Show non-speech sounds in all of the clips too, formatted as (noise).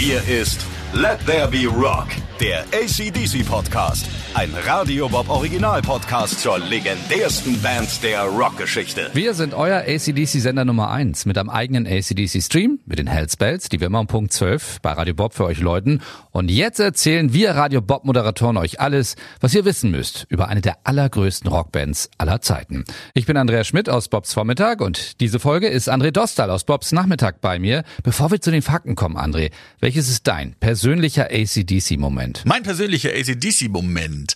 Hier ist Let There Be Rock, der ACDC Podcast. Ein Radio Bob Original Podcast zur legendärsten Band der Rockgeschichte. Wir sind euer ACDC-Sender Nummer eins mit einem eigenen ACDC-Stream mit den Hellspells, die wir immer um Punkt 12 bei Radio Bob für euch läuten. Und jetzt erzählen wir Radio Bob-Moderatoren euch alles, was ihr wissen müsst über eine der allergrößten Rockbands aller Zeiten. Ich bin Andrea Schmidt aus Bobs Vormittag und diese Folge ist André Dostal aus Bobs Nachmittag bei mir. Bevor wir zu den Fakten kommen, André, welches ist dein persönlicher ACDC-Moment? Mein persönlicher ACDC-Moment.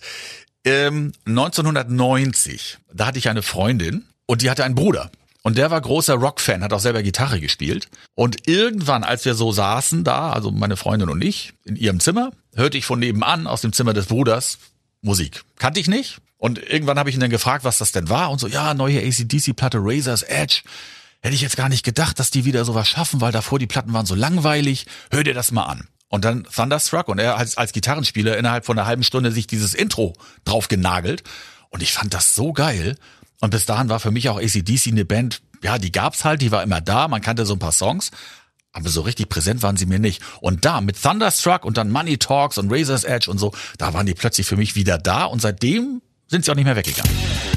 Ähm, 1990, da hatte ich eine Freundin und die hatte einen Bruder. Und der war großer Rockfan, hat auch selber Gitarre gespielt. Und irgendwann, als wir so saßen da, also meine Freundin und ich, in ihrem Zimmer, hörte ich von nebenan aus dem Zimmer des Bruders Musik. Kannte ich nicht. Und irgendwann habe ich ihn dann gefragt, was das denn war. Und so, ja, neue ACDC-Platte Razor's Edge. Hätte ich jetzt gar nicht gedacht, dass die wieder sowas schaffen, weil davor die Platten waren so langweilig. Hör dir das mal an. Und dann Thunderstruck und er als, als Gitarrenspieler innerhalb von einer halben Stunde sich dieses Intro drauf genagelt. Und ich fand das so geil. Und bis dahin war für mich auch ACDC eine Band, ja, die gab's halt, die war immer da, man kannte so ein paar Songs. Aber so richtig präsent waren sie mir nicht. Und da mit Thunderstruck und dann Money Talks und Razor's Edge und so, da waren die plötzlich für mich wieder da und seitdem sind sie auch nicht mehr weggegangen.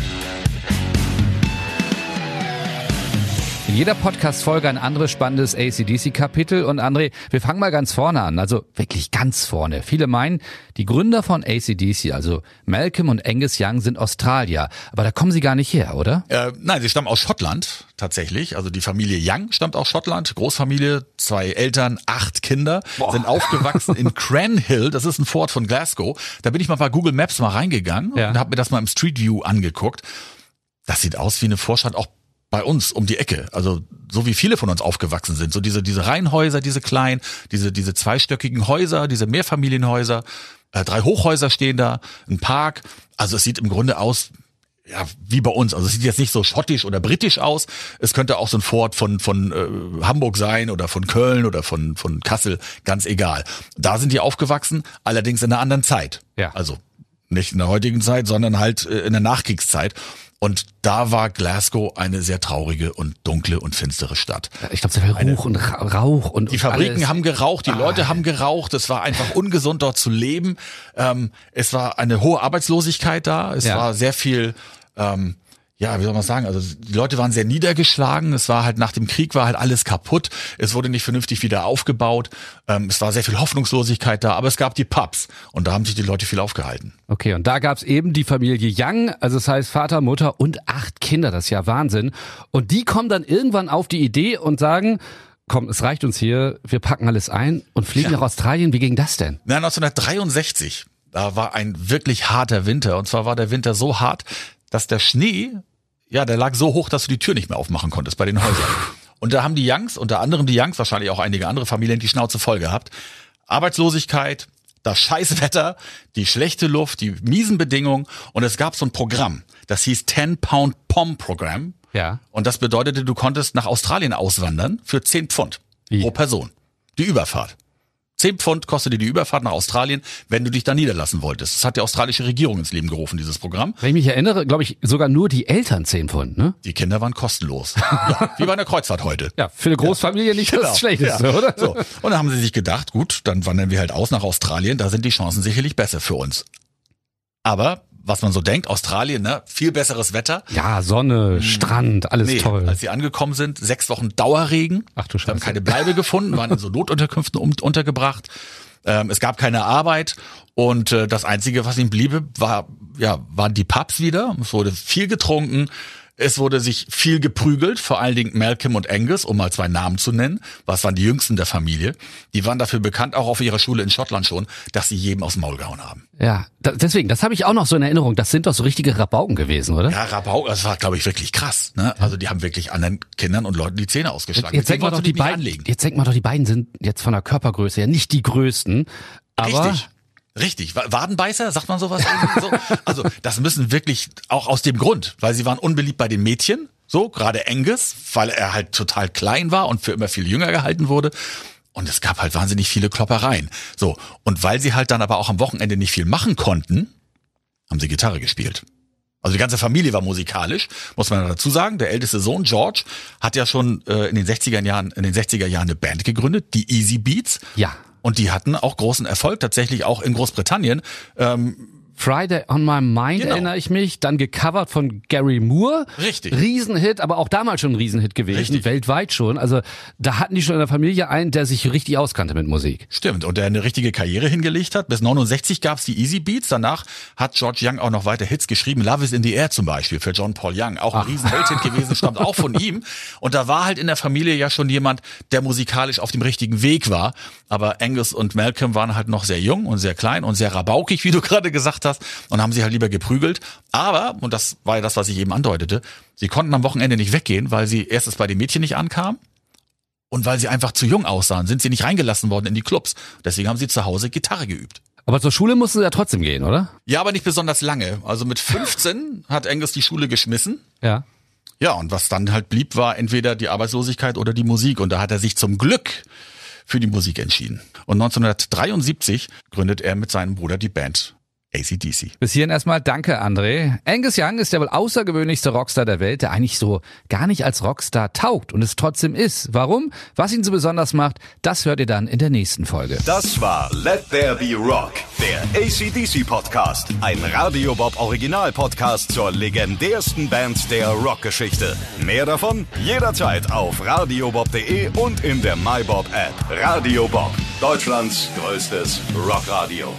Jeder Podcast-Folge ein anderes spannendes ACDC-Kapitel. Und André, wir fangen mal ganz vorne an, also wirklich ganz vorne. Viele meinen, die Gründer von ACDC, also Malcolm und Angus Young, sind Australier. Aber da kommen sie gar nicht her, oder? Äh, nein, sie stammen aus Schottland tatsächlich. Also die Familie Young stammt aus Schottland. Großfamilie, zwei Eltern, acht Kinder, Boah. sind aufgewachsen in (laughs) Cranhill. Das ist ein Fort von Glasgow. Da bin ich mal bei Google Maps mal reingegangen ja. und habe mir das mal im Street View angeguckt. Das sieht aus wie eine Vorstadt, auch bei uns um die Ecke. Also so wie viele von uns aufgewachsen sind. So diese, diese Reihenhäuser, diese kleinen, diese, diese zweistöckigen Häuser, diese Mehrfamilienhäuser. Äh, drei Hochhäuser stehen da, ein Park. Also es sieht im Grunde aus, ja, wie bei uns. Also es sieht jetzt nicht so schottisch oder britisch aus. Es könnte auch so ein Fort von, von äh, Hamburg sein oder von Köln oder von, von Kassel, ganz egal. Da sind die aufgewachsen, allerdings in einer anderen Zeit. Ja. Also nicht in der heutigen Zeit, sondern halt äh, in der Nachkriegszeit. Und da war Glasgow eine sehr traurige und dunkle und finstere Stadt. Ich glaube, sehr viel Ruch und Rauch und die Fabriken alles. haben geraucht, die ah. Leute haben geraucht. Es war einfach ungesund dort zu leben. Ähm, es war eine hohe Arbeitslosigkeit da. Es ja. war sehr viel ähm, ja, wie soll man sagen, also die Leute waren sehr niedergeschlagen, es war halt nach dem Krieg war halt alles kaputt, es wurde nicht vernünftig wieder aufgebaut, ähm, es war sehr viel Hoffnungslosigkeit da, aber es gab die Pubs und da haben sich die Leute viel aufgehalten. Okay, und da gab's eben die Familie Young, also das heißt Vater, Mutter und acht Kinder, das ist ja Wahnsinn. Und die kommen dann irgendwann auf die Idee und sagen, komm, es reicht uns hier, wir packen alles ein und fliegen ja. nach Australien. Wie ging das denn? Na, 1963 da war ein wirklich harter Winter. Und zwar war der Winter so hart, dass der Schnee ja, der lag so hoch, dass du die Tür nicht mehr aufmachen konntest bei den Häusern. (laughs) Und da haben die Youngs, unter anderem die Youngs, wahrscheinlich auch einige andere Familien, die Schnauze voll gehabt. Arbeitslosigkeit, das Scheißwetter, die schlechte Luft, die miesen Bedingungen. Und es gab so ein Programm, das hieß 10 Pound Pom Programm. Ja. Und das bedeutete, du konntest nach Australien auswandern für 10 Pfund Wie? pro Person. Die Überfahrt. 10 Pfund kostete die Überfahrt nach Australien, wenn du dich da niederlassen wolltest. Das hat die australische Regierung ins Leben gerufen, dieses Programm. Wenn ich mich erinnere, glaube ich, sogar nur die Eltern 10 Pfund, ne? Die Kinder waren kostenlos. (laughs) ja, wie bei einer Kreuzfahrt heute. Ja, für eine Großfamilie nicht genau. das Schlechteste, ja. oder? So. Und dann haben sie sich gedacht, gut, dann wandern wir halt aus nach Australien, da sind die Chancen sicherlich besser für uns. Aber was man so denkt, Australien, ne? Viel besseres Wetter. Ja, Sonne, hm. Strand, alles nee, toll. Als sie angekommen sind, sechs Wochen Dauerregen. Ach du Scheiße. haben keine Bleibe gefunden, waren in so Notunterkünften untergebracht. Ähm, es gab keine Arbeit und äh, das Einzige, was ihm bliebe, war, ja, waren die Pubs wieder. Es wurde viel getrunken. Es wurde sich viel geprügelt, vor allen Dingen Malcolm und Angus, um mal zwei Namen zu nennen. Was waren die jüngsten der Familie? Die waren dafür bekannt, auch auf ihrer Schule in Schottland schon, dass sie jedem aus dem Maul gehauen haben. Ja, da, deswegen, das habe ich auch noch so in Erinnerung. Das sind doch so richtige Rabauken gewesen, oder? Ja, Rabauken, das war, glaube ich, wirklich krass. Ne? Also die haben wirklich anderen Kindern und Leuten die Zähne ausgeschlagen. Jetzt, jetzt denkt man doch, die beiden, jetzt denkt man doch, die beiden sind jetzt von der Körpergröße ja nicht die größten. Aber Richtig. Richtig, Wadenbeißer, sagt man sowas? so? (laughs) Also das müssen wirklich auch aus dem Grund, weil sie waren unbeliebt bei den Mädchen, so gerade Angus, weil er halt total klein war und für immer viel jünger gehalten wurde. Und es gab halt wahnsinnig viele Kloppereien. So, und weil sie halt dann aber auch am Wochenende nicht viel machen konnten, haben sie Gitarre gespielt. Also die ganze Familie war musikalisch, muss man dazu sagen. Der älteste Sohn George hat ja schon äh, in den 60er Jahren in den 60er Jahren eine Band gegründet, die Easy Beats. Ja. Und die hatten auch großen Erfolg, tatsächlich auch in Großbritannien. Ähm, Friday on My Mind Genau. erinnere ich mich, dann gecovert von Gary Moore. Richtig. Riesenhit, aber auch damals schon ein Riesenhit gewesen, Richtig. weltweit schon. Also da hatten die schon in der Familie einen, der sich richtig auskannte mit Musik. Stimmt, und der eine richtige Karriere hingelegt hat. Bis 69 gab's die Easy Beats. Danach hat George Young auch noch weiter Hits geschrieben. Love is in the Air zum Beispiel für John Paul Young. Auch ein Riesenhit gewesen, (laughs) stammt auch von ihm. Und da war halt in der Familie ja schon jemand, der musikalisch auf dem richtigen Weg war. Aber Angus und Malcolm waren halt noch sehr jung und sehr klein und sehr rabaukig, wie du gerade gesagt hast, und haben sich halt lieber geprügelt. Aber, und das war ja das, was ich eben andeutete, sie konnten am Wochenende nicht weggehen, weil sie erstens bei den Mädchen nicht ankamen und weil sie einfach zu jung aussahen, sind sie nicht reingelassen worden in die Clubs. Deswegen haben sie zu Hause Gitarre geübt. Aber zur Schule mussten sie ja trotzdem gehen, oder? Ja, aber nicht besonders lange. Also mit 15 hat Angus die Schule geschmissen. Ja. Ja, und was dann halt blieb, war entweder die Arbeitslosigkeit oder die Musik. Und da hat er sich zum Glück für die Musik entschieden. Und 1973 gründet er mit seinem Bruder die Band ACDC. Bis hierhin erstmal danke, André. Angus Young ist der wohl außergewöhnlichste Rockstar der Welt, der eigentlich so gar nicht als Rockstar taugt und es trotzdem ist. Warum? Was ihn so besonders macht, das hört ihr dann in der nächsten Folge. Das war Let There Be Rock, der ACDC Podcast. Ein Radio Bob Original Podcast zur legendärsten Band der Rockgeschichte. Mehr davon jederzeit auf radiobob.de und in der MyBob App. Radio Bob, Deutschlands größtes Rockradio.